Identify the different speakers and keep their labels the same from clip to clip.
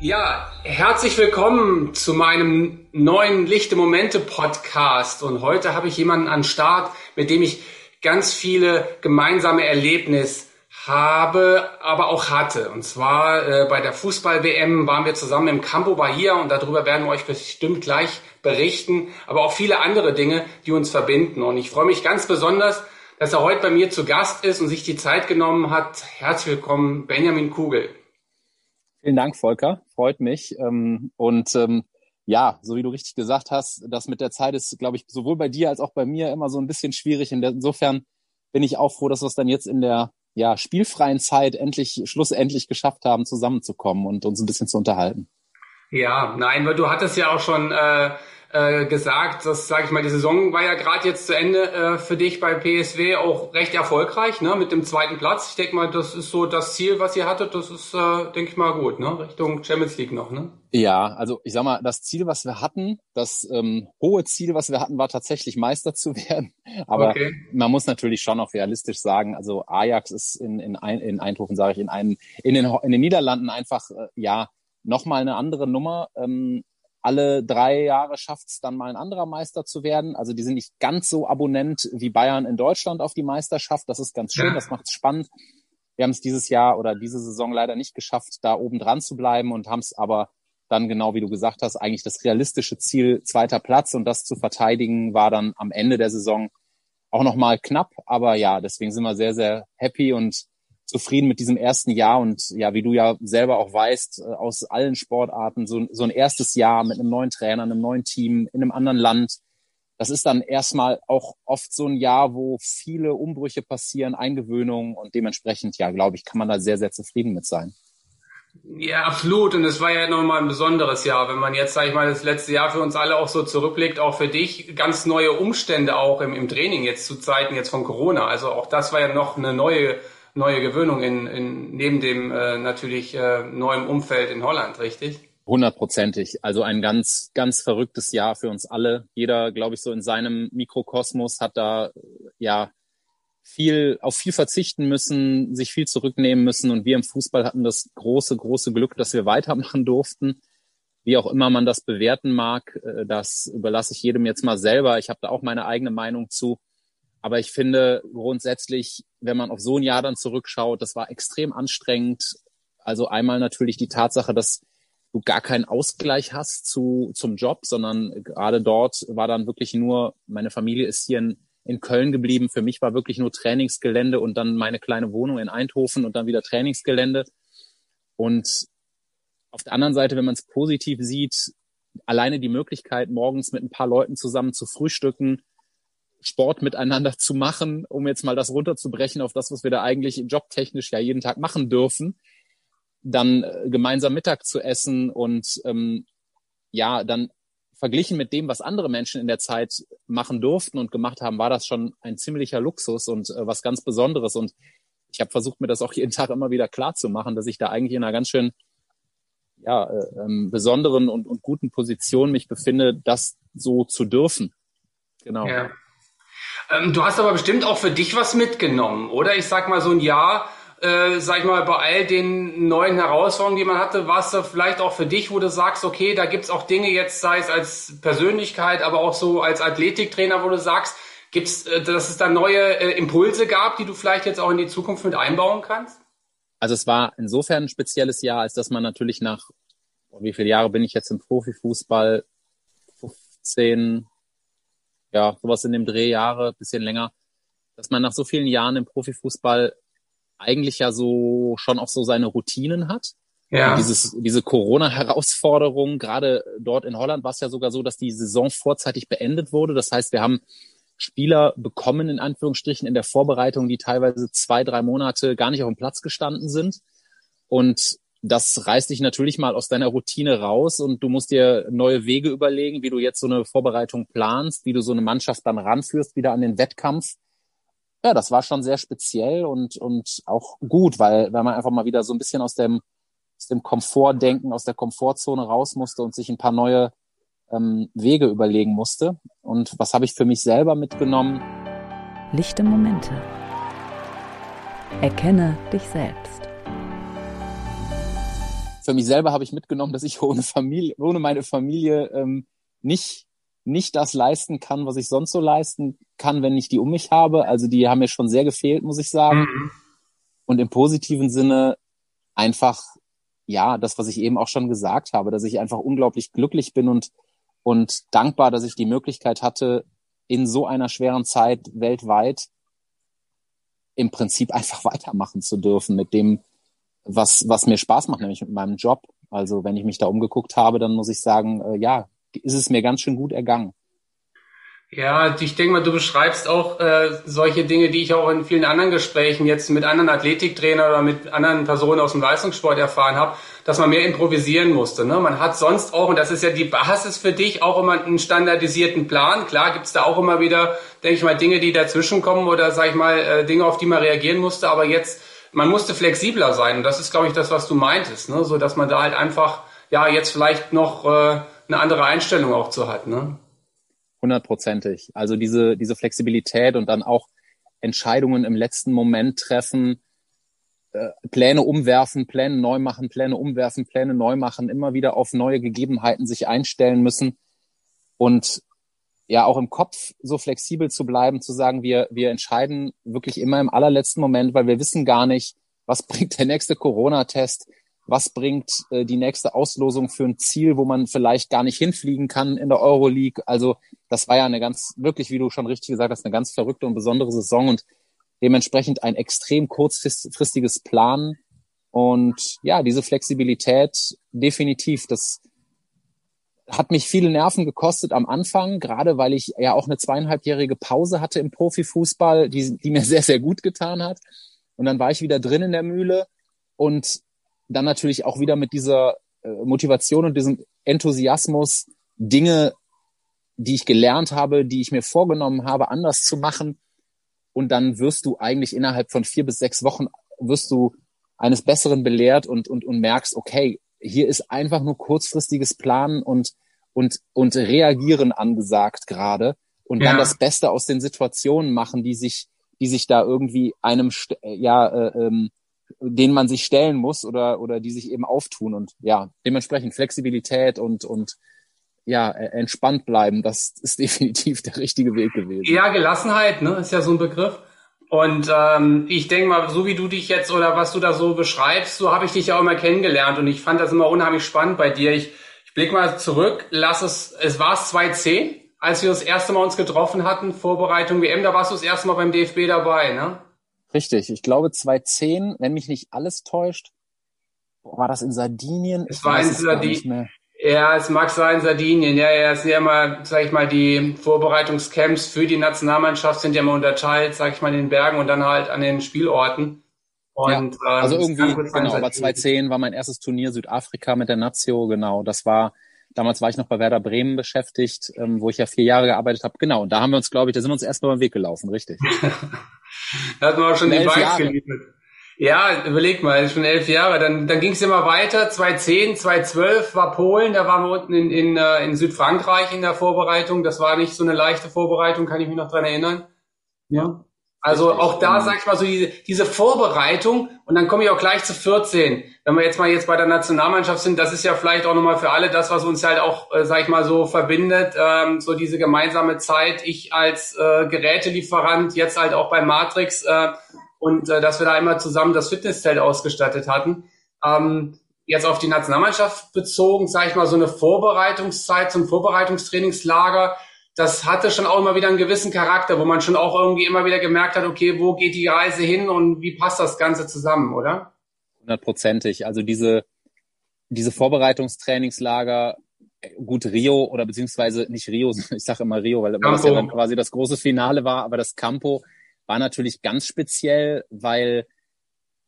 Speaker 1: Ja, herzlich willkommen zu meinem neuen Lichte Momente Podcast. Und heute habe ich jemanden an Start, mit dem ich ganz viele gemeinsame Erlebnisse habe, aber auch hatte. Und zwar äh, bei der Fußball-WM waren wir zusammen im Campo Bahia und darüber werden wir euch bestimmt gleich berichten, aber auch viele andere Dinge, die uns verbinden. Und ich freue mich ganz besonders, dass er heute bei mir zu Gast ist und sich die Zeit genommen hat. Herzlich willkommen, Benjamin Kugel.
Speaker 2: Vielen Dank, Volker. Freut mich. Ähm, und ähm, ja, so wie du richtig gesagt hast, das mit der Zeit ist, glaube ich, sowohl bei dir als auch bei mir immer so ein bisschen schwierig. Insofern bin ich auch froh, dass wir es dann jetzt in der ja, spielfreien Zeit endlich, schlussendlich geschafft haben, zusammenzukommen und uns ein bisschen zu unterhalten.
Speaker 1: Ja, nein, weil du hattest ja auch schon äh, äh, gesagt, dass, sage ich mal, die Saison war ja gerade jetzt zu Ende äh, für dich bei PSW auch recht erfolgreich, ne, mit dem zweiten Platz. Ich denke mal, das ist so das Ziel, was ihr hattet, das ist, äh, denke ich mal, gut, ne, Richtung Champions League noch, ne?
Speaker 2: Ja, also ich sag mal, das Ziel, was wir hatten, das ähm, hohe Ziel, was wir hatten, war tatsächlich Meister zu werden. Aber okay. man muss natürlich schon auch realistisch sagen, also Ajax ist in, in, in Eindhoven, sage ich, in, einen, in, den, in den Niederlanden einfach, äh, ja, nochmal eine andere Nummer. Ähm, alle drei Jahre schafft es dann mal ein anderer Meister zu werden. Also die sind nicht ganz so abonnent wie Bayern in Deutschland auf die Meisterschaft. Das ist ganz schön, ja. das macht es spannend. Wir haben es dieses Jahr oder diese Saison leider nicht geschafft, da oben dran zu bleiben und haben es aber dann genau wie du gesagt hast, eigentlich das realistische Ziel zweiter Platz und das zu verteidigen war dann am Ende der Saison auch nochmal knapp. Aber ja, deswegen sind wir sehr, sehr happy und zufrieden mit diesem ersten Jahr und ja, wie du ja selber auch weißt, äh, aus allen Sportarten, so, so ein erstes Jahr mit einem neuen Trainer, einem neuen Team, in einem anderen Land, das ist dann erstmal auch oft so ein Jahr, wo viele Umbrüche passieren, Eingewöhnungen und dementsprechend, ja, glaube ich, kann man da sehr, sehr zufrieden mit sein.
Speaker 1: Ja, absolut. Und es war ja nochmal ein besonderes Jahr. Wenn man jetzt, sage ich mal, das letzte Jahr für uns alle auch so zurückblickt, auch für dich, ganz neue Umstände auch im, im Training jetzt zu Zeiten jetzt von Corona. Also auch das war ja noch eine neue neue Gewöhnung in, in neben dem äh, natürlich äh, neuen Umfeld in Holland, richtig?
Speaker 2: Hundertprozentig. Also ein ganz, ganz verrücktes Jahr für uns alle. Jeder, glaube ich, so in seinem Mikrokosmos hat da ja viel auf viel verzichten müssen, sich viel zurücknehmen müssen. Und wir im Fußball hatten das große, große Glück, dass wir weitermachen durften. Wie auch immer man das bewerten mag, äh, das überlasse ich jedem jetzt mal selber. Ich habe da auch meine eigene Meinung zu. Aber ich finde grundsätzlich, wenn man auf so ein Jahr dann zurückschaut, das war extrem anstrengend. Also einmal natürlich die Tatsache, dass du gar keinen Ausgleich hast zu, zum Job, sondern gerade dort war dann wirklich nur, meine Familie ist hier in, in Köln geblieben. Für mich war wirklich nur Trainingsgelände und dann meine kleine Wohnung in Eindhoven und dann wieder Trainingsgelände. Und auf der anderen Seite, wenn man es positiv sieht, alleine die Möglichkeit, morgens mit ein paar Leuten zusammen zu frühstücken, Sport miteinander zu machen, um jetzt mal das runterzubrechen auf das, was wir da eigentlich jobtechnisch ja jeden Tag machen dürfen, dann äh, gemeinsam Mittag zu essen und ähm, ja, dann verglichen mit dem, was andere Menschen in der Zeit machen durften und gemacht haben, war das schon ein ziemlicher Luxus und äh, was ganz Besonderes. Und ich habe versucht, mir das auch jeden Tag immer wieder klar zu machen, dass ich da eigentlich in einer ganz schön ja, äh, ähm, besonderen und, und guten Position mich befinde, das so zu dürfen.
Speaker 1: Genau. Ja. Ähm, du hast aber bestimmt auch für dich was mitgenommen, oder? Ich sag mal so ein Jahr, äh, sag ich mal, bei all den neuen Herausforderungen, die man hatte, war es vielleicht auch für dich, wo du sagst, okay, da gibt's auch Dinge jetzt, sei es als Persönlichkeit, aber auch so als Athletiktrainer, wo du sagst, gibt's, äh, dass es da neue äh, Impulse gab, die du vielleicht jetzt auch in die Zukunft mit einbauen kannst?
Speaker 2: Also es war insofern ein spezielles Jahr, als dass man natürlich nach, wie viele Jahre bin ich jetzt im Profifußball? 15, ja, sowas in dem Dreh Jahre, bisschen länger, dass man nach so vielen Jahren im Profifußball eigentlich ja so schon auch so seine Routinen hat. Ja. Und dieses, diese Corona-Herausforderung, gerade dort in Holland war es ja sogar so, dass die Saison vorzeitig beendet wurde. Das heißt, wir haben Spieler bekommen, in Anführungsstrichen, in der Vorbereitung, die teilweise zwei, drei Monate gar nicht auf dem Platz gestanden sind. Und das reißt dich natürlich mal aus deiner Routine raus und du musst dir neue Wege überlegen, wie du jetzt so eine Vorbereitung planst, wie du so eine Mannschaft dann ranführst wieder an den Wettkampf. Ja, das war schon sehr speziell und, und auch gut, weil, weil man einfach mal wieder so ein bisschen aus dem, aus dem Komfortdenken, aus der Komfortzone raus musste und sich ein paar neue ähm, Wege überlegen musste. Und was habe ich für mich selber mitgenommen?
Speaker 3: Lichte Momente. Erkenne dich selbst
Speaker 2: für mich selber habe ich mitgenommen, dass ich ohne Familie, ohne meine Familie ähm, nicht nicht das leisten kann, was ich sonst so leisten kann, wenn ich die um mich habe. Also die haben mir schon sehr gefehlt, muss ich sagen. Mhm. Und im positiven Sinne einfach, ja, das, was ich eben auch schon gesagt habe, dass ich einfach unglaublich glücklich bin und, und dankbar, dass ich die Möglichkeit hatte, in so einer schweren Zeit weltweit im Prinzip einfach weitermachen zu dürfen mit dem, was, was mir Spaß macht, nämlich mit meinem Job. Also wenn ich mich da umgeguckt habe, dann muss ich sagen, äh, ja, ist es mir ganz schön gut ergangen.
Speaker 1: Ja, ich denke mal, du beschreibst auch äh, solche Dinge, die ich auch in vielen anderen Gesprächen jetzt mit anderen Athletiktrainern oder mit anderen Personen aus dem Leistungssport erfahren habe, dass man mehr improvisieren musste. Ne? Man hat sonst auch, und das ist ja die Basis für dich, auch immer einen standardisierten Plan. Klar gibt's da auch immer wieder, denke ich mal, Dinge, die dazwischenkommen oder, sag ich mal, äh, Dinge, auf die man reagieren musste. Aber jetzt man musste flexibler sein. Und das ist, glaube ich, das, was du meintest, ne? so dass man da halt einfach ja jetzt vielleicht noch äh, eine andere Einstellung auch zu hat. Ne?
Speaker 2: Hundertprozentig. Also diese diese Flexibilität und dann auch Entscheidungen im letzten Moment treffen, äh, Pläne umwerfen, Pläne neu machen, Pläne umwerfen, Pläne neu machen, immer wieder auf neue Gegebenheiten sich einstellen müssen und ja auch im Kopf so flexibel zu bleiben, zu sagen, wir, wir entscheiden wirklich immer im allerletzten Moment, weil wir wissen gar nicht, was bringt der nächste Corona-Test, was bringt äh, die nächste Auslosung für ein Ziel, wo man vielleicht gar nicht hinfliegen kann in der Euroleague. Also das war ja eine ganz, wirklich, wie du schon richtig gesagt hast, eine ganz verrückte und besondere Saison und dementsprechend ein extrem kurzfristiges Plan. Und ja, diese Flexibilität definitiv, das hat mich viele Nerven gekostet am Anfang, gerade weil ich ja auch eine zweieinhalbjährige Pause hatte im Profifußball, die, die mir sehr, sehr gut getan hat. Und dann war ich wieder drin in der Mühle und dann natürlich auch wieder mit dieser äh, Motivation und diesem Enthusiasmus, Dinge, die ich gelernt habe, die ich mir vorgenommen habe, anders zu machen. Und dann wirst du eigentlich innerhalb von vier bis sechs Wochen wirst du eines Besseren belehrt und, und, und merkst, okay, hier ist einfach nur kurzfristiges Planen und, und, und reagieren angesagt gerade und ja. dann das Beste aus den Situationen machen, die sich, die sich da irgendwie einem, ja, äh, ähm, denen man sich stellen muss oder, oder die sich eben auftun und ja, dementsprechend Flexibilität und, und ja, äh, entspannt bleiben, das ist definitiv der richtige Weg gewesen.
Speaker 1: Ja, Gelassenheit, ne, ist ja so ein Begriff. Und ähm, ich denke mal, so wie du dich jetzt oder was du da so beschreibst, so habe ich dich ja auch immer kennengelernt und ich fand das immer unheimlich spannend bei dir. Ich, ich blick mal zurück, lass es, es war es 2010, als wir das erste Mal uns getroffen hatten, Vorbereitung WM, da warst du das erste Mal beim DFB dabei, ne?
Speaker 2: Richtig, ich glaube 2010, wenn mich nicht alles täuscht, war das in Sardinien?
Speaker 1: Es war in Sardinien. Ja, es mag sein, Sardinien. Ja, ja, es sind ja immer, sag ich mal, die Vorbereitungscamps für die Nationalmannschaft sind ja immer unterteilt, sag ich mal, in den Bergen und dann halt an den Spielorten.
Speaker 2: Und, ja, also ähm, irgendwie, genau, aber 2010 war mein erstes Turnier Südafrika mit der Nazio, genau. Das war, damals war ich noch bei Werder Bremen beschäftigt, ähm, wo ich ja vier Jahre gearbeitet habe. Genau, und da haben wir uns, glaube ich, da sind wir uns erstmal beim Weg gelaufen, richtig.
Speaker 1: da hatten wir auch schon die Bikes geliefert. Ja, überleg mal, schon elf Jahre. Dann, dann ging es immer weiter. 2010, 2012 war Polen, da waren wir unten in, in, äh, in Südfrankreich in der Vorbereitung. Das war nicht so eine leichte Vorbereitung, kann ich mich noch dran erinnern. Ja. Also auch da sag ich mal so diese, diese Vorbereitung und dann komme ich auch gleich zu 14. Wenn wir jetzt mal jetzt bei der Nationalmannschaft sind, das ist ja vielleicht auch nochmal für alle das, was uns halt auch, äh, sag ich mal so verbindet, ähm, so diese gemeinsame Zeit. Ich als äh, Gerätelieferant, jetzt halt auch bei Matrix, äh, und äh, dass wir da immer zusammen das Fitnesszelt ausgestattet hatten. Ähm, jetzt auf die Nationalmannschaft bezogen, sage ich mal, so eine Vorbereitungszeit, ein Vorbereitungstrainingslager, das hatte schon auch immer wieder einen gewissen Charakter, wo man schon auch irgendwie immer wieder gemerkt hat, okay, wo geht die Reise hin und wie passt das Ganze zusammen, oder?
Speaker 2: Hundertprozentig. Also diese, diese Vorbereitungstrainingslager, gut Rio oder beziehungsweise nicht Rio, ich sage immer Rio, weil das ja dann quasi das große Finale war, aber das Campo war natürlich ganz speziell, weil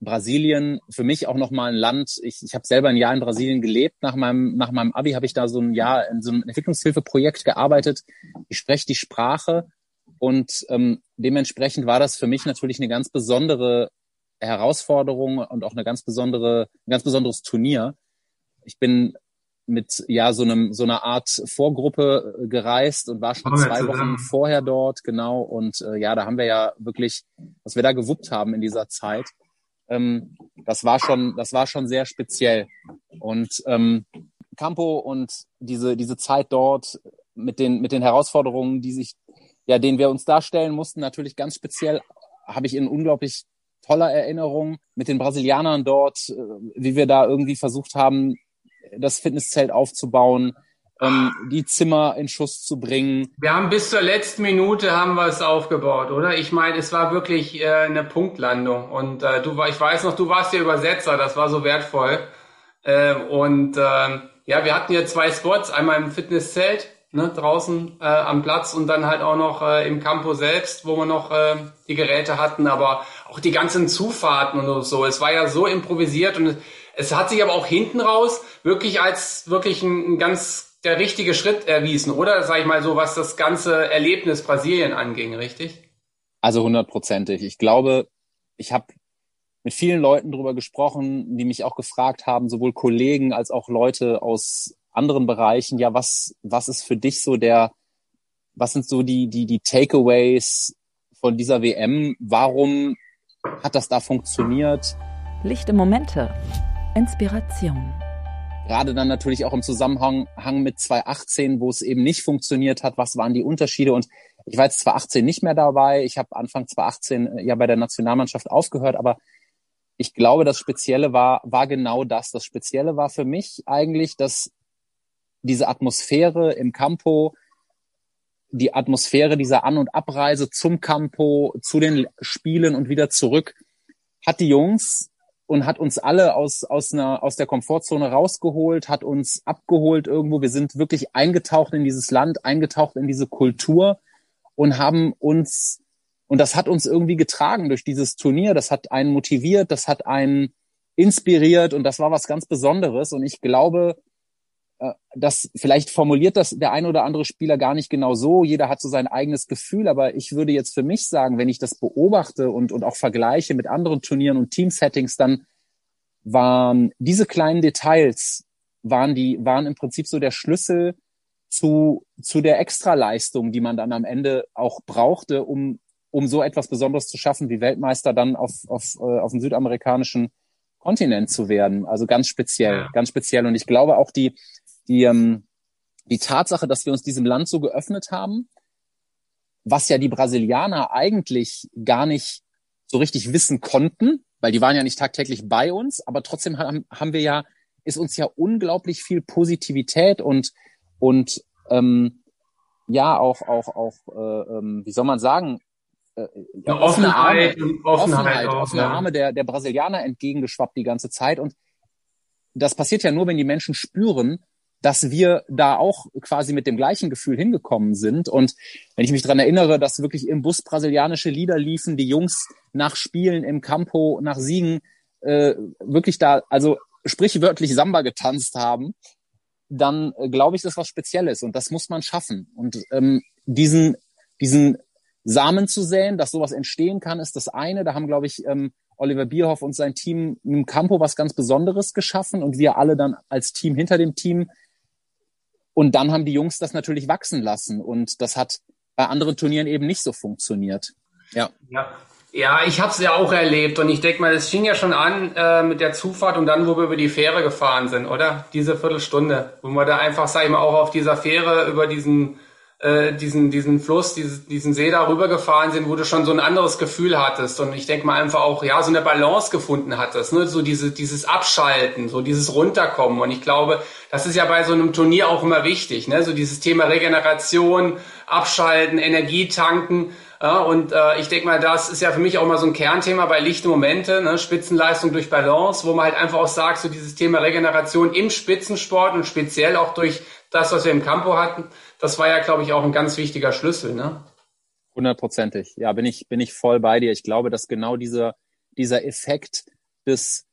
Speaker 2: Brasilien für mich auch nochmal ein Land. Ich, ich habe selber ein Jahr in Brasilien gelebt. Nach meinem, nach meinem Abi habe ich da so ein Jahr in so einem Entwicklungshilfeprojekt gearbeitet. Ich spreche die Sprache und ähm, dementsprechend war das für mich natürlich eine ganz besondere Herausforderung und auch eine ganz besondere, ein ganz besonderes Turnier. Ich bin mit ja so einem so einer Art Vorgruppe äh, gereist und war schon zwei Wochen vorher dort genau. Und äh, ja da haben wir ja wirklich was wir da gewuppt haben in dieser Zeit ähm, das war schon das war schon sehr speziell. Und ähm, Campo und diese diese Zeit dort mit den mit den Herausforderungen die sich ja denen wir uns darstellen mussten natürlich ganz speziell habe ich in unglaublich toller Erinnerung mit den Brasilianern dort, äh, wie wir da irgendwie versucht haben, das Fitnesszelt aufzubauen, ähm, die Zimmer in Schuss zu bringen.
Speaker 1: Wir haben bis zur letzten Minute haben wir es aufgebaut, oder? Ich meine, es war wirklich äh, eine Punktlandung und äh, du, ich weiß noch, du warst der Übersetzer, das war so wertvoll. Äh, und äh, ja, wir hatten hier zwei Spots, einmal im Fitnesszelt ne, draußen äh, am Platz und dann halt auch noch äh, im Campo selbst, wo wir noch äh, die Geräte hatten, aber auch die ganzen Zufahrten und so. Es war ja so improvisiert und es hat sich aber auch hinten raus wirklich als wirklich ein, ein ganz der richtige Schritt erwiesen, oder? Sag ich mal so, was das ganze Erlebnis Brasilien anging, richtig?
Speaker 2: Also hundertprozentig. Ich glaube, ich habe mit vielen Leuten drüber gesprochen, die mich auch gefragt haben, sowohl Kollegen als auch Leute aus anderen Bereichen. Ja, was, was ist für dich so der, was sind so die, die, die Takeaways von dieser WM? Warum hat das da funktioniert?
Speaker 3: Lichte Momente. Inspiration.
Speaker 2: Gerade dann natürlich auch im Zusammenhang mit 2018, wo es eben nicht funktioniert hat. Was waren die Unterschiede? Und ich war jetzt 2018 nicht mehr dabei. Ich habe Anfang 2018 äh, ja bei der Nationalmannschaft aufgehört, aber ich glaube, das Spezielle war, war genau das. Das Spezielle war für mich eigentlich, dass diese Atmosphäre im Campo, die Atmosphäre dieser An- und Abreise zum Campo, zu den Spielen und wieder zurück, hat die Jungs und hat uns alle aus, aus, einer, aus der Komfortzone rausgeholt, hat uns abgeholt irgendwo. Wir sind wirklich eingetaucht in dieses Land, eingetaucht in diese Kultur und haben uns, und das hat uns irgendwie getragen durch dieses Turnier. Das hat einen motiviert, das hat einen inspiriert und das war was ganz Besonderes. Und ich glaube, das vielleicht formuliert das der ein oder andere Spieler gar nicht genau so. Jeder hat so sein eigenes Gefühl, aber ich würde jetzt für mich sagen, wenn ich das beobachte und, und auch vergleiche mit anderen Turnieren und Teamsettings, dann waren diese kleinen Details, waren die, waren im Prinzip so der Schlüssel zu, zu der Extraleistung, die man dann am Ende auch brauchte, um, um so etwas Besonderes zu schaffen, wie Weltmeister dann auf, auf, äh, auf dem südamerikanischen Kontinent zu werden. Also ganz speziell, ja. ganz speziell. Und ich glaube auch die, die, ähm, die Tatsache, dass wir uns diesem Land so geöffnet haben, was ja die Brasilianer eigentlich gar nicht so richtig wissen konnten, weil die waren ja nicht tagtäglich bei uns, aber trotzdem haben, haben wir ja, ist uns ja unglaublich viel Positivität und, und ähm, ja, auch, auch, auch, äh, ähm, wie soll man sagen,
Speaker 1: äh, ja, offene Arme,
Speaker 2: Offenheit, Offenheit, auch, offene ja. Arme der, der Brasilianer entgegengeschwappt die ganze Zeit. Und das passiert ja nur, wenn die Menschen spüren, dass wir da auch quasi mit dem gleichen Gefühl hingekommen sind. Und wenn ich mich dran erinnere, dass wirklich im Bus brasilianische Lieder liefen, die Jungs nach Spielen im Campo, nach Siegen äh, wirklich da, also sprichwörtlich Samba getanzt haben, dann äh, glaube ich, das ist was Spezielles und das muss man schaffen. Und ähm, diesen, diesen Samen zu säen, dass sowas entstehen kann, ist das eine. Da haben, glaube ich, ähm, Oliver Bierhoff und sein Team im Campo was ganz Besonderes geschaffen und wir alle dann als Team hinter dem Team und dann haben die Jungs das natürlich wachsen lassen. Und das hat bei anderen Turnieren eben nicht so funktioniert.
Speaker 1: Ja. Ja, ja ich habe es ja auch erlebt. Und ich denke mal, es fing ja schon an äh, mit der Zufahrt und dann, wo wir über die Fähre gefahren sind, oder? Diese Viertelstunde. Wo wir da einfach, sag ich mal, auch auf dieser Fähre über diesen äh, diesen, diesen Fluss, diesen, diesen See da rübergefahren sind, wo du schon so ein anderes Gefühl hattest und ich denke mal einfach auch, ja, so eine Balance gefunden hattest, ne? so diese, dieses Abschalten, so dieses Runterkommen und ich glaube, das ist ja bei so einem Turnier auch immer wichtig, ne? so dieses Thema Regeneration, Abschalten, Energie tanken, und äh, ich denke mal, das ist ja für mich auch mal so ein Kernthema bei lichte Momente, ne? Spitzenleistung durch Balance, wo man halt einfach auch sagt, so dieses Thema Regeneration im Spitzensport und speziell auch durch das, was wir im Campo hatten, das war ja, glaube ich, auch ein ganz wichtiger Schlüssel, ne?
Speaker 2: Hundertprozentig. Ja, bin ich, bin ich voll bei dir. Ich glaube, dass genau dieser, dieser Effekt des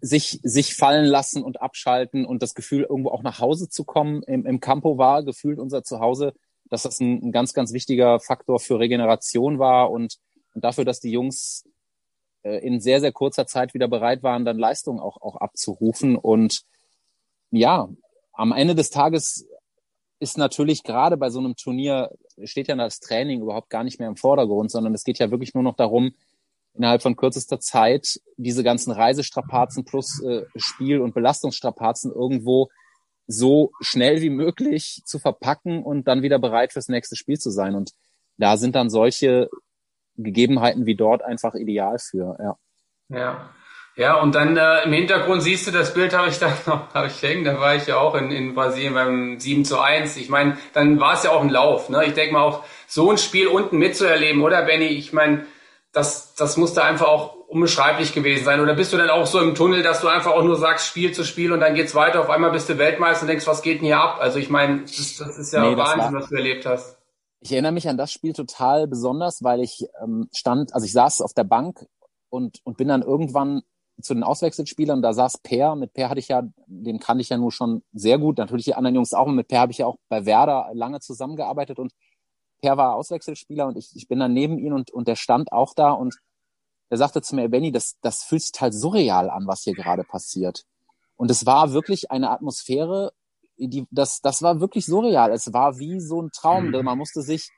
Speaker 2: sich, sich fallen lassen und abschalten und das Gefühl, irgendwo auch nach Hause zu kommen im, im Campo war, gefühlt unser Zuhause, dass das ein, ein ganz, ganz wichtiger Faktor für Regeneration war und, und dafür, dass die Jungs äh, in sehr, sehr kurzer Zeit wieder bereit waren, dann Leistung auch, auch abzurufen. Und ja, am Ende des Tages ist natürlich gerade bei so einem Turnier, steht ja das Training überhaupt gar nicht mehr im Vordergrund, sondern es geht ja wirklich nur noch darum, innerhalb von kürzester Zeit diese ganzen Reisestrapazen plus äh, Spiel- und Belastungsstrapazen irgendwo so schnell wie möglich zu verpacken und dann wieder bereit fürs nächste Spiel zu sein. Und da sind dann solche Gegebenheiten wie dort einfach ideal für, ja.
Speaker 1: Ja. Ja, und dann äh, im Hintergrund siehst du, das Bild habe ich da noch hab ich hängen, da war ich ja auch in, in Brasilien beim 7 zu 1. Ich meine, dann war es ja auch ein Lauf. Ne? Ich denke mal auch, so ein Spiel unten mitzuerleben, oder Benny? Ich meine, das, das muss da einfach auch unbeschreiblich gewesen sein. Oder bist du dann auch so im Tunnel, dass du einfach auch nur sagst, Spiel zu Spiel und dann geht's weiter, auf einmal bist du Weltmeister und denkst, was geht denn hier ab? Also ich meine, das, das ist ja nee, Wahnsinn, war, was du erlebt hast.
Speaker 2: Ich erinnere mich an das Spiel total besonders, weil ich ähm, stand, also ich saß auf der Bank und, und bin dann irgendwann zu den Auswechselspielern, da saß Per, mit Per hatte ich ja, den kannte ich ja nur schon sehr gut, natürlich die anderen Jungs auch, und mit Per habe ich ja auch bei Werder lange zusammengearbeitet. Und Per war Auswechselspieler und ich, ich bin dann neben ihm und, und der stand auch da. Und der sagte zu mir, Benny, das, das fühlt sich halt surreal an, was hier gerade passiert. Und es war wirklich eine Atmosphäre, die, das, das war wirklich surreal. Es war wie so ein Traum. Mhm. Man musste sich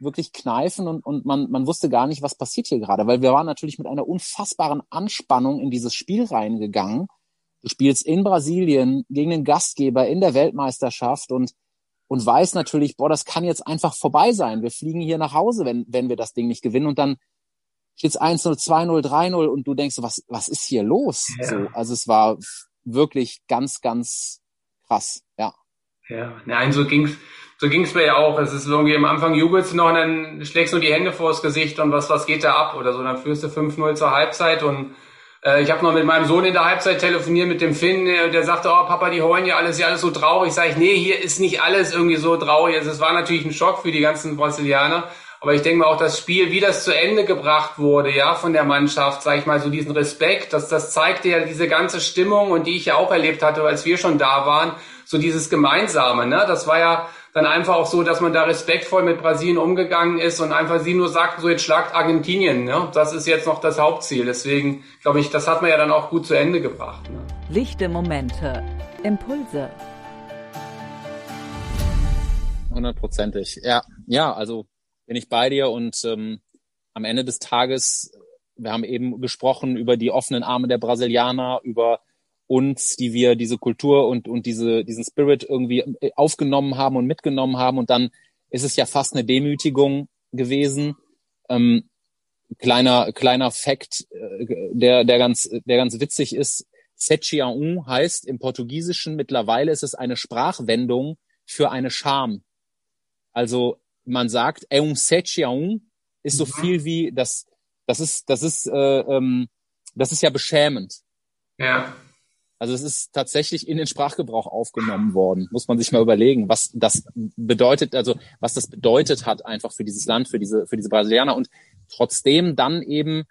Speaker 2: wirklich kneifen und, und man, man wusste gar nicht, was passiert hier gerade, weil wir waren natürlich mit einer unfassbaren Anspannung in dieses Spiel reingegangen. Du spielst in Brasilien gegen den Gastgeber in der Weltmeisterschaft und, und weiß natürlich, boah, das kann jetzt einfach vorbei sein. Wir fliegen hier nach Hause, wenn, wenn wir das Ding nicht gewinnen und dann steht es 1-0, 2-0, 3-0 und du denkst, was, was ist hier los? Ja. So, also es war wirklich ganz, ganz krass, ja.
Speaker 1: Ja, nein, so ging's, so ging's mir ja auch. Es ist irgendwie am Anfang jubelst du noch und dann schlägst du die Hände vors Gesicht und was, was geht da ab oder so. Dann führst du 5-0 zur Halbzeit und äh, ich habe noch mit meinem Sohn in der Halbzeit telefoniert mit dem Finn, der, der sagte, oh Papa, die heulen ja alles, ja alles so traurig. Sag ich, nee, hier ist nicht alles irgendwie so traurig. Also es war natürlich ein Schock für die ganzen Brasilianer. Aber ich denke mal auch das Spiel, wie das zu Ende gebracht wurde, ja, von der Mannschaft, sage ich mal, so diesen Respekt, das, das zeigte ja diese ganze Stimmung und die ich ja auch erlebt hatte, als wir schon da waren, so dieses Gemeinsame, ne? Das war ja dann einfach auch so, dass man da respektvoll mit Brasilien umgegangen ist und einfach sie nur sagten, so jetzt schlagt Argentinien, ne? Das ist jetzt noch das Hauptziel. Deswegen glaube ich, das hat man ja dann auch gut zu Ende gebracht. Ne?
Speaker 3: Lichte Momente, Impulse.
Speaker 2: Hundertprozentig. Ja, ja, also bin ich bei dir und ähm, am Ende des Tages, wir haben eben gesprochen über die offenen Arme der Brasilianer, über uns, die wir diese Kultur und, und diese, diesen Spirit irgendwie äh, aufgenommen haben und mitgenommen haben. Und dann ist es ja fast eine Demütigung gewesen. Ähm, kleiner, kleiner Fact, äh, der, der ganz, der ganz witzig ist. Sechiaun heißt im Portugiesischen mittlerweile ist es eine Sprachwendung für eine Scham. Also man sagt, é um a um, ist so mhm. viel wie das, das ist, das ist, äh, ähm, das ist ja beschämend.
Speaker 1: Ja.
Speaker 2: Also es ist tatsächlich in den Sprachgebrauch aufgenommen worden. Muss man sich mal überlegen, was das bedeutet, also was das bedeutet hat einfach für dieses Land, für diese, für diese Brasilianer. Und trotzdem dann eben,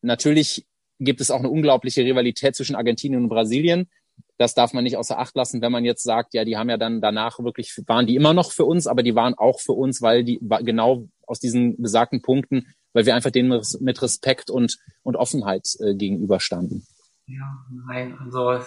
Speaker 2: natürlich gibt es auch eine unglaubliche Rivalität zwischen Argentinien und Brasilien das darf man nicht außer Acht lassen, wenn man jetzt sagt, ja, die haben ja dann danach wirklich, waren die immer noch für uns, aber die waren auch für uns, weil die genau aus diesen besagten Punkten, weil wir einfach denen mit Respekt und, und Offenheit äh, gegenüberstanden.
Speaker 1: Ja, nein, also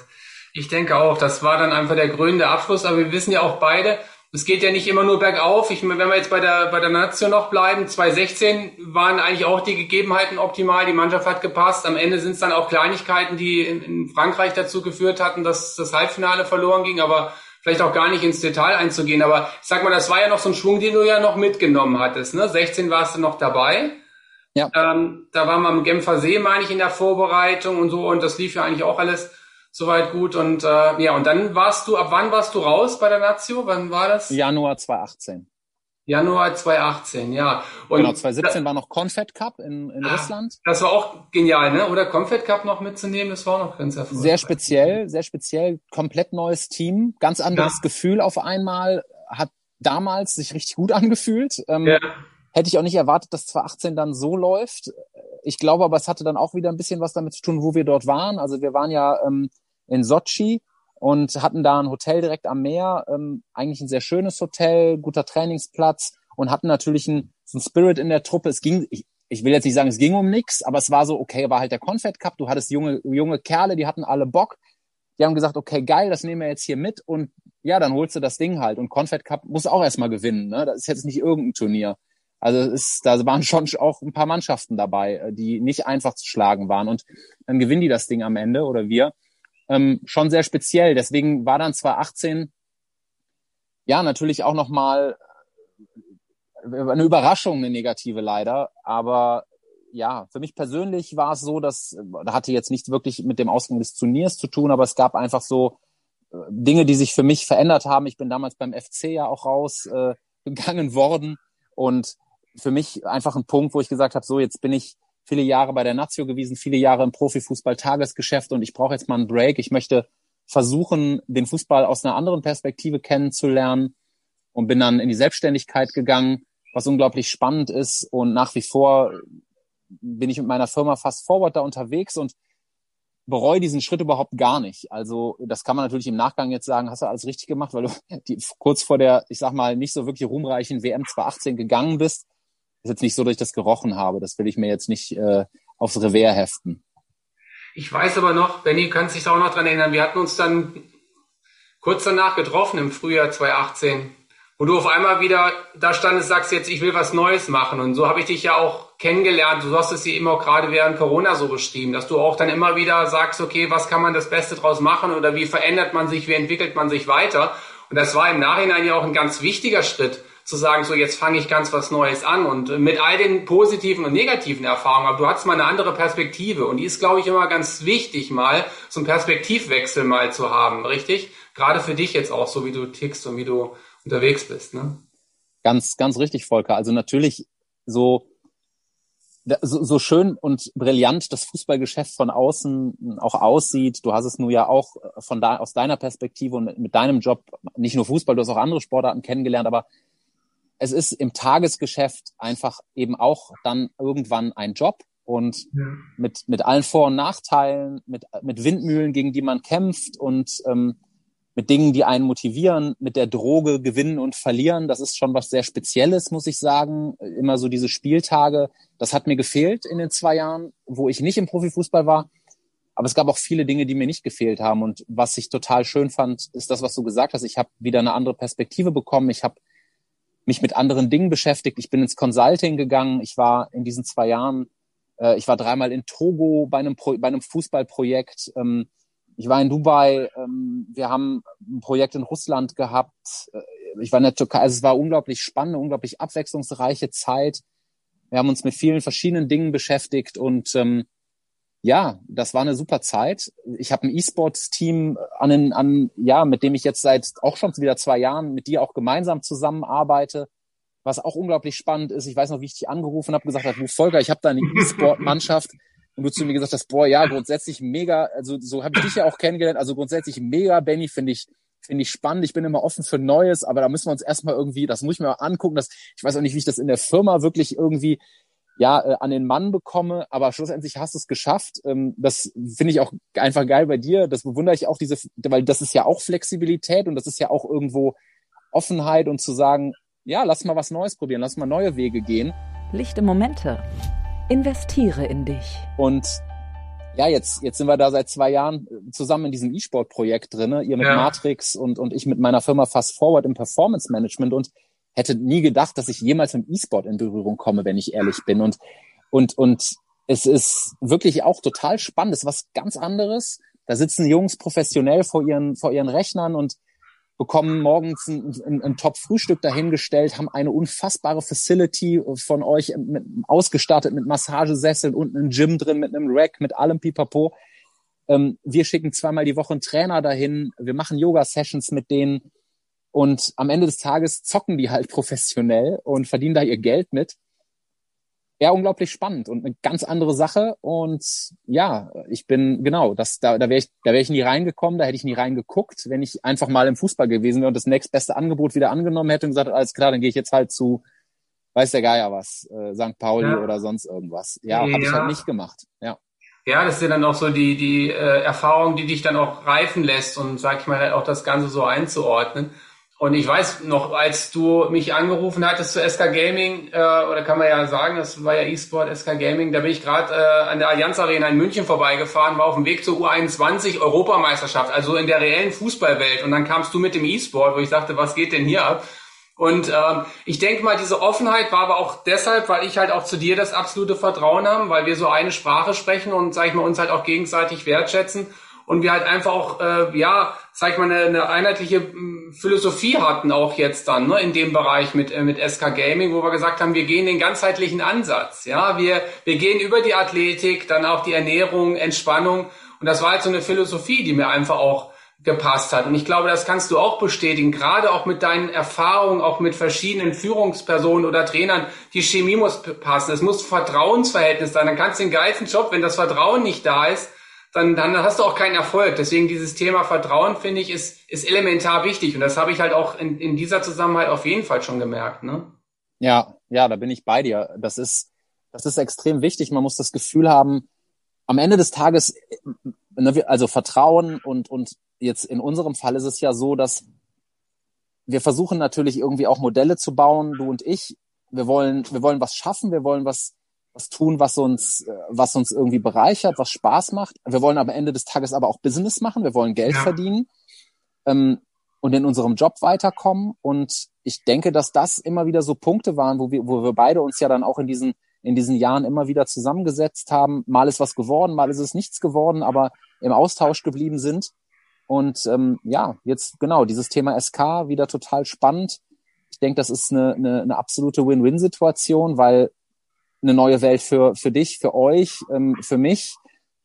Speaker 1: ich denke auch, das war dann einfach der grüne Abschluss, aber wir wissen ja auch beide, es geht ja nicht immer nur bergauf. Ich, wenn wir jetzt bei der, bei der Nation noch bleiben, 2016 waren eigentlich auch die Gegebenheiten optimal. Die Mannschaft hat gepasst. Am Ende sind es dann auch Kleinigkeiten, die in, in Frankreich dazu geführt hatten, dass das Halbfinale verloren ging. Aber vielleicht auch gar nicht ins Detail einzugehen. Aber ich sag mal, das war ja noch so ein Schwung, den du ja noch mitgenommen hattest. Ne? 16 warst du noch dabei. Ja. Ähm, da waren wir am Genfer See, meine ich, in der Vorbereitung und so. Und das lief ja eigentlich auch alles soweit gut. Und äh, ja, und dann warst du, ab wann warst du raus bei der Nazio? Wann war das?
Speaker 2: Januar 2018.
Speaker 1: Januar 2018, ja.
Speaker 2: Und genau, 2017 da, war noch Confed Cup in, in ah, Russland.
Speaker 1: Das war auch genial, ne? Oder Confed Cup noch mitzunehmen, das war auch noch ganz
Speaker 2: erfolgreich. Sehr speziell, sehr speziell, komplett neues Team, ganz anderes ja. Gefühl auf einmal, hat damals sich richtig gut angefühlt. Ähm, ja. Hätte ich auch nicht erwartet, dass 2018 dann so läuft. ich glaube aber, es hatte dann auch wieder ein bisschen was damit zu tun, wo wir dort waren. Also wir waren ja ähm, in Sochi und hatten da ein Hotel direkt am Meer, ähm, eigentlich ein sehr schönes Hotel, guter Trainingsplatz und hatten natürlich einen, so einen Spirit in der Truppe. Es ging, ich, ich will jetzt nicht sagen, es ging um nichts, aber es war so, okay, war halt der Confed Cup, du hattest junge, junge Kerle, die hatten alle Bock. Die haben gesagt, okay, geil, das nehmen wir jetzt hier mit und ja, dann holst du das Ding halt. Und Confed Cup muss auch erstmal gewinnen, ne? Das ist jetzt nicht irgendein Turnier. Also ist, da waren schon auch ein paar Mannschaften dabei, äh, die nicht einfach zu schlagen waren. Und dann gewinnen die das Ding am Ende oder wir. Ähm, schon sehr speziell. Deswegen war dann 2018 ja natürlich auch nochmal eine Überraschung, eine negative leider. Aber ja, für mich persönlich war es so, dass, da hatte jetzt nichts wirklich mit dem Ausgang des Turniers zu tun, aber es gab einfach so äh, Dinge, die sich für mich verändert haben. Ich bin damals beim FC ja auch rausgegangen äh, worden und für mich einfach ein Punkt, wo ich gesagt habe, so jetzt bin ich viele Jahre bei der Nazio gewesen, viele Jahre im Profifußball-Tagesgeschäft und ich brauche jetzt mal einen Break. Ich möchte versuchen, den Fußball aus einer anderen Perspektive kennenzulernen und bin dann in die Selbstständigkeit gegangen, was unglaublich spannend ist und nach wie vor bin ich mit meiner Firma Fast Forward da unterwegs und bereue diesen Schritt überhaupt gar nicht. Also das kann man natürlich im Nachgang jetzt sagen, hast du alles richtig gemacht, weil du die, kurz vor der, ich sag mal, nicht so wirklich ruhmreichen WM 2018 gegangen bist. Ist jetzt nicht so, dass ich das gerochen habe. Das will ich mir jetzt nicht äh, aufs Revers heften.
Speaker 1: Ich weiß aber noch, Benny, kannst dich auch noch dran erinnern, wir hatten uns dann kurz danach getroffen im Frühjahr 2018 wo du auf einmal wieder da standest, sagst jetzt, ich will was Neues machen. Und so habe ich dich ja auch kennengelernt. Du hast es dir immer auch gerade während Corona so beschrieben, dass du auch dann immer wieder sagst, okay, was kann man das Beste draus machen oder wie verändert man sich, wie entwickelt man sich weiter? Und das war im Nachhinein ja auch ein ganz wichtiger Schritt, zu sagen, so jetzt fange ich ganz was Neues an und mit all den positiven und negativen Erfahrungen, aber du hattest mal eine andere Perspektive und die ist, glaube ich, immer ganz wichtig, mal so einen Perspektivwechsel mal zu haben, richtig? Gerade für dich jetzt auch, so wie du tickst und wie du unterwegs bist. Ne?
Speaker 2: Ganz, ganz richtig, Volker. Also natürlich so, so, so schön und brillant das Fußballgeschäft von außen auch aussieht. Du hast es nur ja auch von da, aus deiner Perspektive und mit deinem Job, nicht nur Fußball, du hast auch andere Sportarten kennengelernt, aber es ist im Tagesgeschäft einfach eben auch dann irgendwann ein Job und ja. mit, mit allen Vor- und Nachteilen, mit, mit Windmühlen, gegen die man kämpft und ähm, mit Dingen, die einen motivieren, mit der Droge gewinnen und verlieren. Das ist schon was sehr Spezielles, muss ich sagen. Immer so diese Spieltage. Das hat mir gefehlt in den zwei Jahren, wo ich nicht im Profifußball war. Aber es gab auch viele Dinge, die mir nicht gefehlt haben. Und was ich total schön fand, ist das, was du gesagt hast. Ich habe wieder eine andere Perspektive bekommen. Ich habe mich mit anderen Dingen beschäftigt. Ich bin ins Consulting gegangen. Ich war in diesen zwei Jahren, äh, ich war dreimal in Togo bei einem, Pro bei einem Fußballprojekt. Ähm, ich war in Dubai, ähm, wir haben ein Projekt in Russland gehabt, äh, ich war in der Türkei, also es war unglaublich spannende, unglaublich abwechslungsreiche Zeit. Wir haben uns mit vielen verschiedenen Dingen beschäftigt und ähm, ja, das war eine super Zeit. Ich habe ein E-Sports-Team an, an, ja, mit dem ich jetzt seit auch schon wieder zwei Jahren mit dir auch gemeinsam zusammenarbeite, was auch unglaublich spannend ist. Ich weiß noch, wie ich dich angerufen habe, gesagt habe, du Volker, ich habe da eine E-Sport-Mannschaft und du zu mir gesagt hast, boah, ja, grundsätzlich mega, also so habe ich dich ja auch kennengelernt, also grundsätzlich mega, Benny, finde ich, finde ich spannend. Ich bin immer offen für Neues, aber da müssen wir uns erstmal irgendwie, das muss ich mir mal angucken, dass ich weiß auch nicht, wie ich das in der Firma wirklich irgendwie ja äh, an den Mann bekomme, aber schlussendlich hast du es geschafft. Ähm, das finde ich auch einfach geil bei dir. Das bewundere ich auch diese, weil das ist ja auch Flexibilität und das ist ja auch irgendwo Offenheit und zu sagen, ja, lass mal was Neues probieren, lass mal neue Wege gehen.
Speaker 3: Lichte Momente. Investiere in dich.
Speaker 2: Und ja, jetzt, jetzt sind wir da seit zwei Jahren äh, zusammen in diesem E-Sport-Projekt drinne. Ihr mit ja. Matrix und, und ich mit meiner Firma Fast Forward im Performance Management und hätte nie gedacht, dass ich jemals mit E-Sport in Berührung komme, wenn ich ehrlich bin. Und, und, und es ist wirklich auch total spannend. Es ist was ganz anderes. Da sitzen Jungs professionell vor ihren, vor ihren Rechnern und bekommen morgens ein, ein, ein Top-Frühstück dahingestellt, haben eine unfassbare Facility von euch mit, ausgestattet mit Massagesesseln und einem Gym drin, mit einem Rack, mit allem Pipapo. Ähm, wir schicken zweimal die Woche einen Trainer dahin, wir machen Yoga-Sessions mit denen und am Ende des Tages zocken die halt professionell und verdienen da ihr Geld mit ja unglaublich spannend und eine ganz andere Sache. Und ja, ich bin genau, das da, da wäre ich, da wäre ich nie reingekommen, da hätte ich nie reingeguckt, wenn ich einfach mal im Fußball gewesen wäre und das nächstbeste Angebot wieder angenommen hätte und gesagt, alles klar, dann gehe ich jetzt halt zu weiß der Geier was, äh, St. Pauli ja. oder sonst irgendwas. Ja, ja. habe ich halt nicht gemacht. Ja.
Speaker 1: Ja, das sind dann auch so die, die äh, Erfahrung, die dich dann auch reifen lässt und sag ich mal halt auch das Ganze so einzuordnen. Und ich weiß noch, als du mich angerufen hattest zu SK Gaming, äh, oder kann man ja sagen, das war ja E-Sport SK Gaming, da bin ich gerade äh, an der Allianz Arena in München vorbeigefahren, war auf dem Weg zur U21 Europameisterschaft, also in der reellen Fußballwelt. Und dann kamst du mit dem E-Sport, wo ich dachte, was geht denn hier ab? Und ähm, ich denke mal, diese Offenheit war aber auch deshalb, weil ich halt auch zu dir das absolute Vertrauen haben, weil wir so eine Sprache sprechen und, sag ich mal, uns halt auch gegenseitig wertschätzen und wir halt einfach auch, äh, ja, sag ich mal, eine, eine einheitliche hm, Philosophie hatten auch jetzt dann, ne, in dem Bereich mit, äh, mit SK Gaming, wo wir gesagt haben, wir gehen den ganzheitlichen Ansatz, ja, wir, wir gehen über die Athletik, dann auch die Ernährung, Entspannung und das war halt so eine Philosophie, die mir einfach auch gepasst hat. Und ich glaube, das kannst du auch bestätigen, gerade auch mit deinen Erfahrungen, auch mit verschiedenen Führungspersonen oder Trainern. Die Chemie muss passen. Es muss Vertrauensverhältnis sein. Dann kannst du den geilsten Job, wenn das Vertrauen nicht da ist, dann, dann hast du auch keinen Erfolg. Deswegen dieses Thema Vertrauen, finde ich, ist, ist elementar wichtig. Und das habe ich halt auch in, in dieser Zusammenhalt auf jeden Fall schon gemerkt. Ne?
Speaker 2: Ja, ja, da bin ich bei dir. Das ist, das ist extrem wichtig. Man muss das Gefühl haben, am Ende des Tages, ne, also Vertrauen und, und jetzt in unserem Fall ist es ja so, dass wir versuchen natürlich irgendwie auch Modelle zu bauen, du und ich. Wir wollen, wir wollen was schaffen, wir wollen was was tun, was uns, äh, was uns irgendwie bereichert, was Spaß macht. Wir wollen am Ende des Tages aber auch Business machen. Wir wollen Geld ja. verdienen ähm, und in unserem Job weiterkommen. Und ich denke, dass das immer wieder so Punkte waren, wo wir, wo wir beide uns ja dann auch in diesen in diesen Jahren immer wieder zusammengesetzt haben. Mal ist was geworden, mal ist es nichts geworden, aber im Austausch geblieben sind. Und ähm, ja, jetzt genau dieses Thema SK wieder total spannend. Ich denke, das ist eine, eine, eine absolute Win-Win-Situation, weil eine neue Welt für, für dich, für euch, ähm, für mich.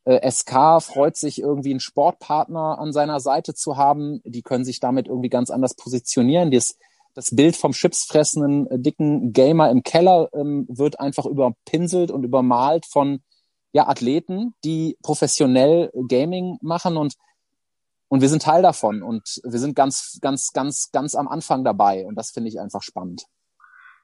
Speaker 2: Äh, SK freut sich irgendwie einen Sportpartner an seiner Seite zu haben. Die können sich damit irgendwie ganz anders positionieren. Das, das Bild vom chipsfressenden, äh, dicken Gamer im Keller ähm, wird einfach überpinselt und übermalt von ja, Athleten, die professionell Gaming machen und und wir sind Teil davon und wir sind ganz, ganz, ganz, ganz am Anfang dabei und das finde ich einfach spannend.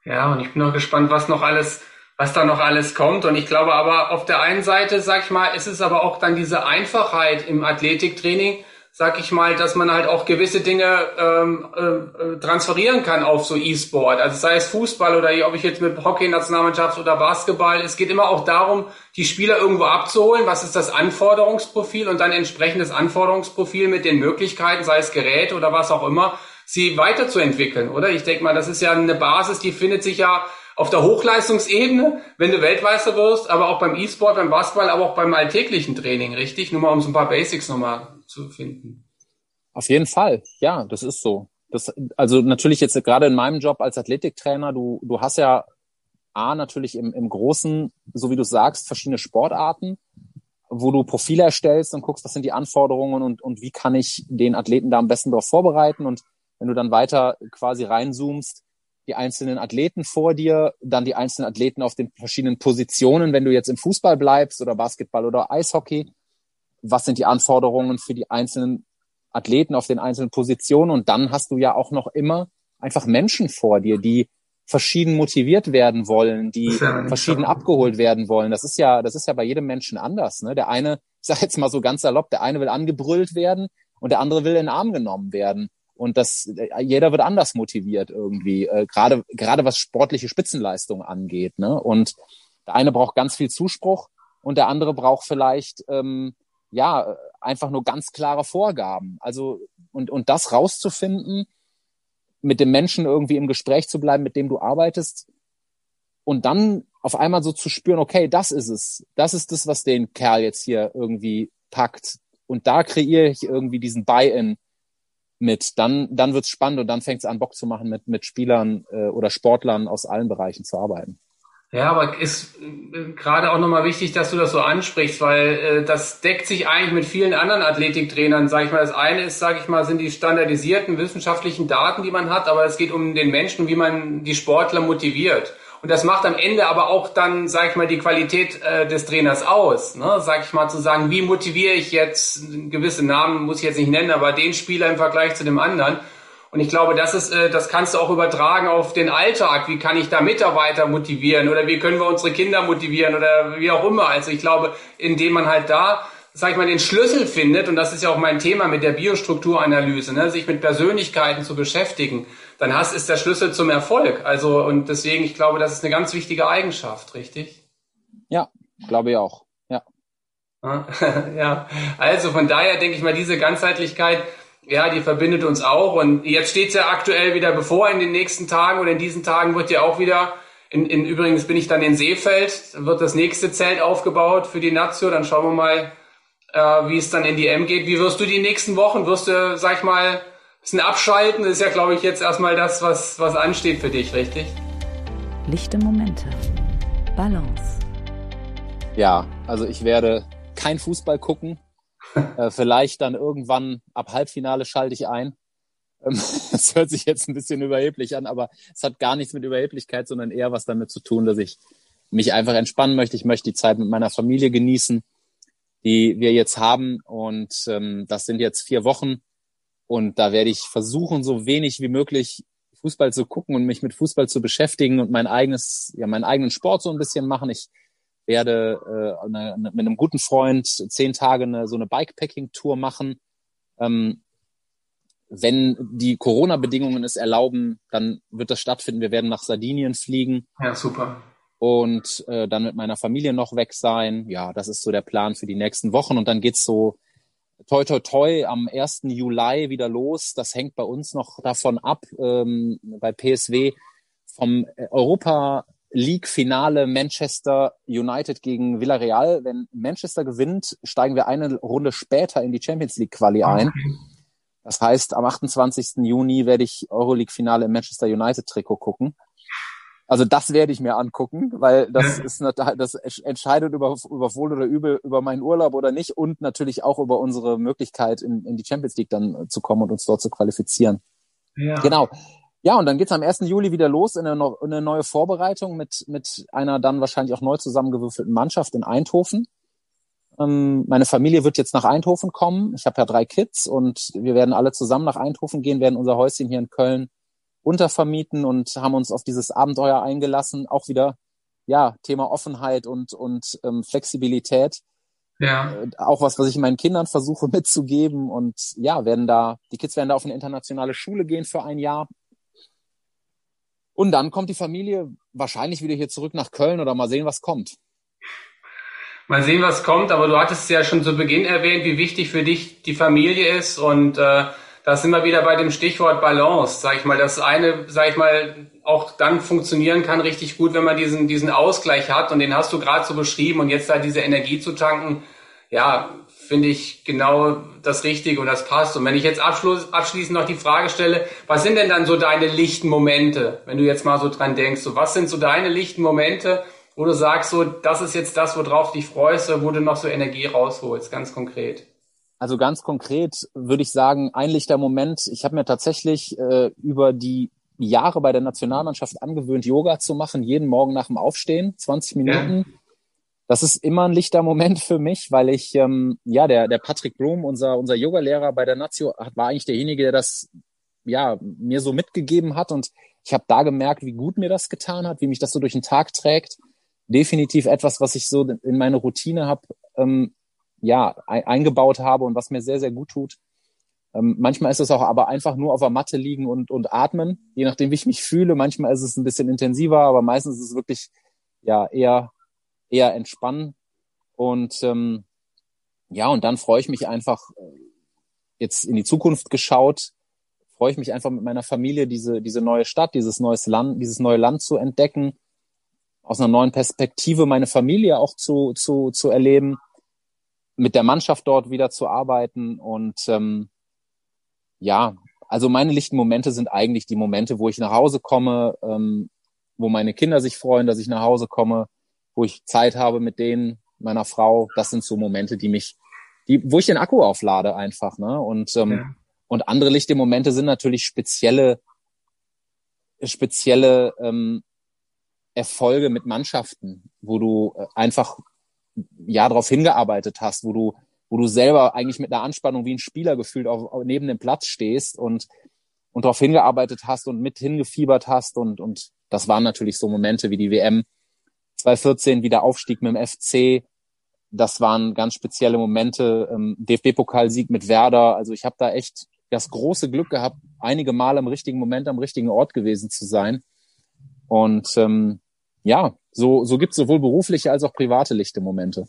Speaker 1: Ja, und ich bin auch gespannt, was noch alles was da noch alles kommt. Und ich glaube aber auf der einen Seite, sag ich mal, ist es aber auch dann diese Einfachheit im Athletiktraining, sag ich mal, dass man halt auch gewisse Dinge ähm, äh, transferieren kann auf so E-Sport. Also sei es Fußball oder ob ich jetzt mit Hockey-Nationalmannschaft oder Basketball. Es geht immer auch darum, die Spieler irgendwo abzuholen. Was ist das Anforderungsprofil und dann entsprechendes Anforderungsprofil mit den Möglichkeiten, sei es Gerät oder was auch immer, sie weiterzuentwickeln, oder? Ich denke mal, das ist ja eine Basis, die findet sich ja auf der Hochleistungsebene, wenn du Weltmeister wirst, aber auch beim E-Sport, beim Basketball, aber auch beim alltäglichen Training, richtig? Nur mal um so ein paar Basics nochmal zu finden.
Speaker 2: Auf jeden Fall, ja, das ist so. Das, also natürlich jetzt gerade in meinem Job als Athletiktrainer, du, du hast ja A, natürlich im, im Großen, so wie du sagst, verschiedene Sportarten, wo du Profile erstellst und guckst, was sind die Anforderungen und, und wie kann ich den Athleten da am besten darauf vorbereiten. Und wenn du dann weiter quasi reinzoomst, die einzelnen Athleten vor dir, dann die einzelnen Athleten auf den verschiedenen Positionen, wenn du jetzt im Fußball bleibst oder Basketball oder Eishockey. Was sind die Anforderungen für die einzelnen Athleten auf den einzelnen Positionen? Und dann hast du ja auch noch immer einfach Menschen vor dir, die verschieden motiviert werden wollen, die ja verschieden so. abgeholt werden wollen. Das ist ja, das ist ja bei jedem Menschen anders. Ne? Der eine, ich sag jetzt mal so ganz salopp, der eine will angebrüllt werden und der andere will in den Arm genommen werden. Und das, jeder wird anders motiviert irgendwie, äh, gerade, gerade was sportliche Spitzenleistung angeht. Ne? Und der eine braucht ganz viel Zuspruch und der andere braucht vielleicht, ähm, ja, einfach nur ganz klare Vorgaben. Also, und, und das rauszufinden, mit dem Menschen irgendwie im Gespräch zu bleiben, mit dem du arbeitest und dann auf einmal so zu spüren, okay, das ist es. Das ist das, was den Kerl jetzt hier irgendwie packt. Und da kreiere ich irgendwie diesen Buy-in mit, dann, dann wird's spannend und dann fängt es an, Bock zu machen, mit, mit Spielern äh, oder Sportlern aus allen Bereichen zu arbeiten.
Speaker 1: Ja, aber ist äh, gerade auch nochmal wichtig, dass du das so ansprichst, weil äh, das deckt sich eigentlich mit vielen anderen Athletiktrainern, sage ich mal. Das eine ist, sage ich mal, sind die standardisierten wissenschaftlichen Daten, die man hat, aber es geht um den Menschen, wie man die Sportler motiviert. Und das macht am Ende aber auch dann, sag ich mal, die Qualität äh, des Trainers aus. Ne? Sag ich mal, zu sagen, wie motiviere ich jetzt, gewisse Namen muss ich jetzt nicht nennen, aber den Spieler im Vergleich zu dem anderen. Und ich glaube, das ist, äh, das kannst du auch übertragen auf den Alltag. Wie kann ich da Mitarbeiter motivieren oder wie können wir unsere Kinder motivieren oder wie auch immer. Also ich glaube, indem man halt da sag ich mal, den Schlüssel findet, und das ist ja auch mein Thema mit der Biostrukturanalyse, ne, sich mit Persönlichkeiten zu beschäftigen, dann hast, ist der Schlüssel zum Erfolg. Also, und deswegen, ich glaube, das ist eine ganz wichtige Eigenschaft, richtig?
Speaker 2: Ja, glaube ich auch. Ja.
Speaker 1: ja, also von daher denke ich mal, diese Ganzheitlichkeit, ja, die verbindet uns auch. Und jetzt steht es ja aktuell wieder bevor, in den nächsten Tagen oder in diesen Tagen wird ja auch wieder in, in, übrigens bin ich dann in Seefeld, wird das nächste Zelt aufgebaut für die Nazio. Dann schauen wir mal, äh, wie es dann in die M geht. Wie wirst du die nächsten Wochen? Wirst du, sag ich mal, ein bisschen abschalten? Das ist ja, glaube ich, jetzt erstmal das, was, was ansteht für dich, richtig?
Speaker 3: Lichte Momente. Balance.
Speaker 2: Ja, also ich werde kein Fußball gucken. äh, vielleicht dann irgendwann ab Halbfinale schalte ich ein. Ähm, das hört sich jetzt ein bisschen überheblich an, aber es hat gar nichts mit Überheblichkeit, sondern eher was damit zu tun, dass ich mich einfach entspannen möchte. Ich möchte die Zeit mit meiner Familie genießen die wir jetzt haben. Und ähm, das sind jetzt vier Wochen. Und da werde ich versuchen, so wenig wie möglich Fußball zu gucken und mich mit Fußball zu beschäftigen und mein eigenes, ja, meinen eigenen Sport so ein bisschen machen. Ich werde äh, eine, eine, mit einem guten Freund zehn Tage eine, so eine Bikepacking-Tour machen. Ähm, wenn die Corona-Bedingungen es erlauben, dann wird das stattfinden. Wir werden nach Sardinien fliegen.
Speaker 1: Ja, super
Speaker 2: und äh, dann mit meiner Familie noch weg sein. Ja, das ist so der Plan für die nächsten Wochen. Und dann geht's so toi toi toi am 1. Juli wieder los. Das hängt bei uns noch davon ab, ähm, bei PSW vom Europa League Finale Manchester United gegen Villarreal. Wenn Manchester gewinnt, steigen wir eine Runde später in die Champions League Quali ein. Das heißt, am 28. Juni werde ich Euroleague Finale im Manchester United Trikot gucken. Also das werde ich mir angucken, weil das ist das entscheidet über, über wohl oder übel über meinen Urlaub oder nicht und natürlich auch über unsere Möglichkeit in, in die Champions League dann zu kommen und uns dort zu qualifizieren. Ja. Genau. Ja, und dann geht's am 1. Juli wieder los in eine, in eine neue Vorbereitung mit, mit einer dann wahrscheinlich auch neu zusammengewürfelten Mannschaft in Eindhoven. Ähm, meine Familie wird jetzt nach Eindhoven kommen. Ich habe ja drei Kids und wir werden alle zusammen nach Eindhoven gehen, werden unser Häuschen hier in Köln untervermieten und haben uns auf dieses Abenteuer eingelassen. Auch wieder, ja, Thema Offenheit und, und ähm, Flexibilität. Ja. Äh, auch was, was ich meinen Kindern versuche mitzugeben. Und ja, werden da, die Kids werden da auf eine internationale Schule gehen für ein Jahr. Und dann kommt die Familie wahrscheinlich wieder hier zurück nach Köln oder mal sehen, was kommt.
Speaker 1: Mal sehen, was kommt, aber du hattest ja schon zu Beginn erwähnt, wie wichtig für dich die Familie ist und äh, da sind wir wieder bei dem Stichwort Balance, sag ich mal. Das eine, sag ich mal, auch dann funktionieren kann richtig gut, wenn man diesen, diesen Ausgleich hat und den hast du gerade so beschrieben und jetzt da diese Energie zu tanken, ja, finde ich genau das Richtige und das passt. Und wenn ich jetzt abschluss, abschließend noch die Frage stelle, was sind denn dann so deine lichten Momente, wenn du jetzt mal so dran denkst, so was sind so deine lichten Momente, wo du sagst, so das ist jetzt das, worauf dich freust, wo du noch so Energie rausholst, ganz konkret?
Speaker 2: Also ganz konkret würde ich sagen, ein lichter Moment. Ich habe mir tatsächlich äh, über die Jahre bei der Nationalmannschaft angewöhnt, Yoga zu machen, jeden Morgen nach dem Aufstehen, 20 Minuten. Ja. Das ist immer ein lichter Moment für mich, weil ich, ähm, ja, der, der Patrick Blum, unser, unser Yoga-Lehrer bei der Nazio, war eigentlich derjenige, der das ja mir so mitgegeben hat. Und ich habe da gemerkt, wie gut mir das getan hat, wie mich das so durch den Tag trägt. Definitiv etwas, was ich so in meine Routine habe, ähm, ja, eingebaut habe und was mir sehr, sehr gut tut. Ähm, manchmal ist es auch aber einfach nur auf der Matte liegen und, und atmen, je nachdem, wie ich mich fühle. Manchmal ist es ein bisschen intensiver, aber meistens ist es wirklich ja eher, eher entspannen. Und ähm, ja, und dann freue ich mich einfach, äh, jetzt in die Zukunft geschaut, freue ich mich einfach mit meiner Familie, diese, diese neue Stadt, dieses neues Land, dieses neue Land zu entdecken, aus einer neuen Perspektive meine Familie auch zu, zu, zu erleben mit der Mannschaft dort wieder zu arbeiten. Und ähm, ja, also meine lichten Momente sind eigentlich die Momente, wo ich nach Hause komme, ähm, wo meine Kinder sich freuen, dass ich nach Hause komme, wo ich Zeit habe mit denen, meiner Frau. Das sind so Momente, die mich, die, wo ich den Akku auflade einfach. Ne? Und, ähm, ja. und andere lichte Momente sind natürlich spezielle, spezielle ähm, Erfolge mit Mannschaften, wo du äh, einfach ja darauf hingearbeitet hast, wo du, wo du selber eigentlich mit einer Anspannung wie ein Spieler gefühlt auf, neben dem Platz stehst und und darauf hingearbeitet hast und mit hingefiebert hast und, und das waren natürlich so Momente wie die WM 2014, wie der Aufstieg mit dem FC. Das waren ganz spezielle Momente. Ähm, DFB-Pokalsieg mit Werder. Also ich habe da echt das große Glück gehabt, einige Mal im richtigen Moment am richtigen Ort gewesen zu sein. Und ähm, ja, so, so gibt es sowohl berufliche als auch private lichte Momente.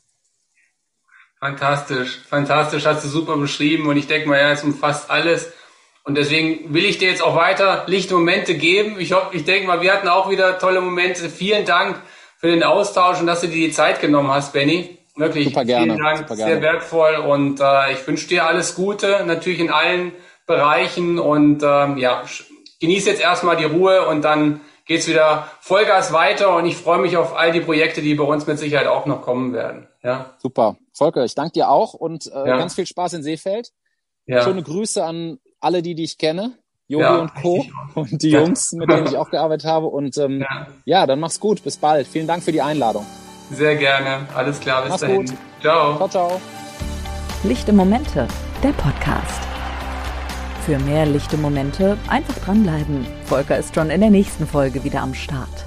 Speaker 1: Fantastisch, fantastisch, hast du super beschrieben und ich denke mal, ja, es umfasst alles. Und deswegen will ich dir jetzt auch weiter lichte Momente geben. Ich hoffe, ich denke mal, wir hatten auch wieder tolle Momente. Vielen Dank für den Austausch und dass du dir die Zeit genommen hast, Benny. Wirklich,
Speaker 2: super gerne,
Speaker 1: vielen Dank, sehr wertvoll und äh, ich wünsche dir alles Gute, natürlich in allen Bereichen und ähm, ja, genieß jetzt erstmal die Ruhe und dann geht's wieder Vollgas weiter und ich freue mich auf all die Projekte, die bei uns mit Sicherheit auch noch kommen werden. Ja.
Speaker 2: Super. Volker, ich danke dir auch und äh, ja. ganz viel Spaß in Seefeld. Ja. Schöne Grüße an alle die, die ich kenne. Yogi ja, und Co. und die Jungs, mit denen ich auch gearbeitet habe. Und ähm, ja. ja. dann mach's gut. Bis bald. Vielen Dank für die Einladung.
Speaker 1: Sehr gerne. Alles klar. Bis mach's dahin. Gut.
Speaker 2: Ciao. Ciao, ciao.
Speaker 3: Lichte Momente, der Podcast. Für mehr lichte Momente einfach dranbleiben. Volker ist schon in der nächsten Folge wieder am Start.